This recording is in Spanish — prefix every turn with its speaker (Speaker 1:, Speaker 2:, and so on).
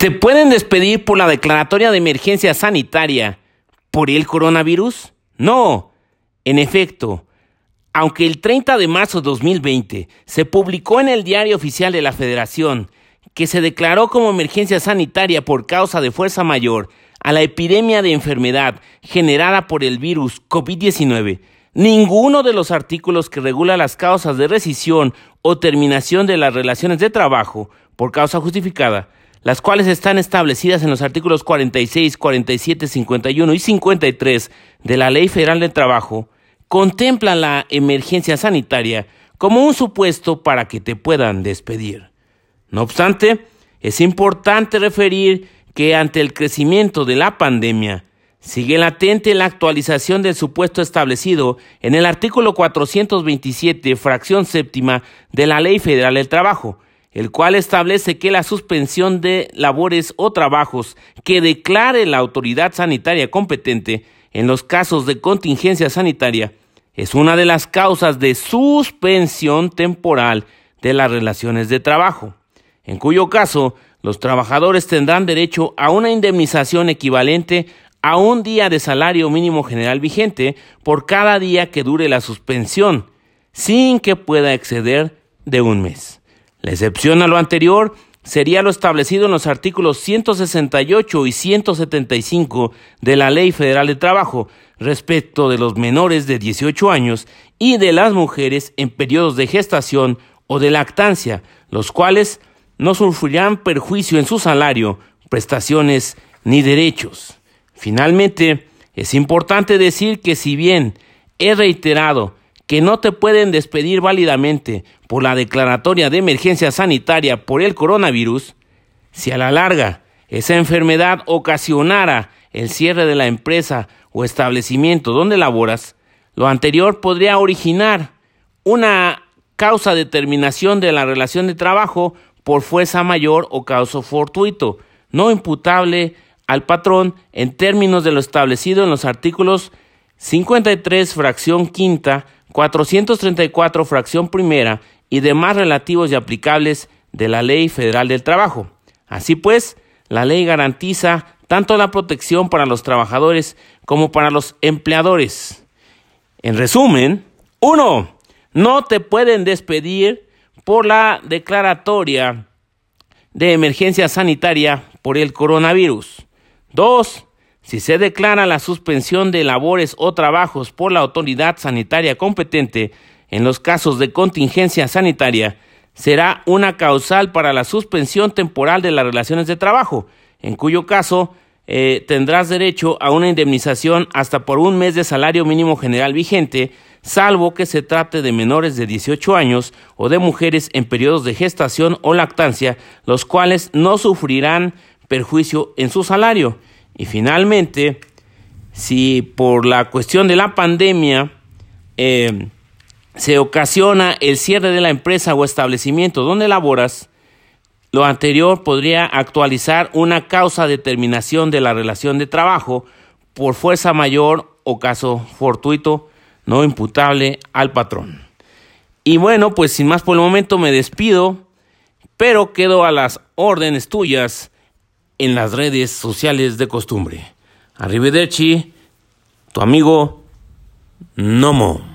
Speaker 1: ¿Te pueden despedir por la declaratoria de emergencia sanitaria por el coronavirus? No. En efecto, aunque el 30 de marzo de 2020 se publicó en el Diario Oficial de la Federación que se declaró como emergencia sanitaria por causa de fuerza mayor a la epidemia de enfermedad generada por el virus COVID-19, ninguno de los artículos que regula las causas de rescisión o terminación de las relaciones de trabajo por causa justificada las cuales están establecidas en los artículos 46, 47, 51 y 53 de la Ley Federal del Trabajo, contemplan la emergencia sanitaria como un supuesto para que te puedan despedir. No obstante, es importante referir que ante el crecimiento de la pandemia, sigue latente la actualización del supuesto establecido en el artículo 427, fracción séptima de la Ley Federal del Trabajo, el cual establece que la suspensión de labores o trabajos que declare la autoridad sanitaria competente en los casos de contingencia sanitaria es una de las causas de suspensión temporal de las relaciones de trabajo, en cuyo caso los trabajadores tendrán derecho a una indemnización equivalente a un día de salario mínimo general vigente por cada día que dure la suspensión, sin que pueda exceder de un mes. La excepción a lo anterior sería lo establecido en los artículos 168 y 175 de la Ley Federal de Trabajo respecto de los menores de 18 años y de las mujeres en periodos de gestación o de lactancia, los cuales no sufrirán perjuicio en su salario, prestaciones ni derechos. Finalmente, es importante decir que si bien he reiterado que no te pueden despedir válidamente por la declaratoria de emergencia sanitaria por el coronavirus, si a la larga esa enfermedad ocasionara el cierre de la empresa o establecimiento donde laboras, lo anterior podría originar una causa de terminación de la relación de trabajo por fuerza mayor o causa fortuito, no imputable al patrón en términos de lo establecido en los artículos 53, fracción quinta, 434, fracción primera y demás relativos y aplicables de la Ley Federal del Trabajo. Así pues, la ley garantiza tanto la protección para los trabajadores como para los empleadores. En resumen, uno, no te pueden despedir por la declaratoria de emergencia sanitaria por el coronavirus. Dos, si se declara la suspensión de labores o trabajos por la autoridad sanitaria competente en los casos de contingencia sanitaria, será una causal para la suspensión temporal de las relaciones de trabajo, en cuyo caso eh, tendrás derecho a una indemnización hasta por un mes de salario mínimo general vigente, salvo que se trate de menores de 18 años o de mujeres en periodos de gestación o lactancia, los cuales no sufrirán perjuicio en su salario. Y finalmente, si por la cuestión de la pandemia eh, se ocasiona el cierre de la empresa o establecimiento donde laboras, lo anterior podría actualizar una causa de terminación de la relación de trabajo por fuerza mayor o caso fortuito no imputable al patrón. Y bueno, pues sin más por el momento me despido, pero quedo a las órdenes tuyas en las redes sociales de costumbre. Arrivederci, tu amigo Nomo.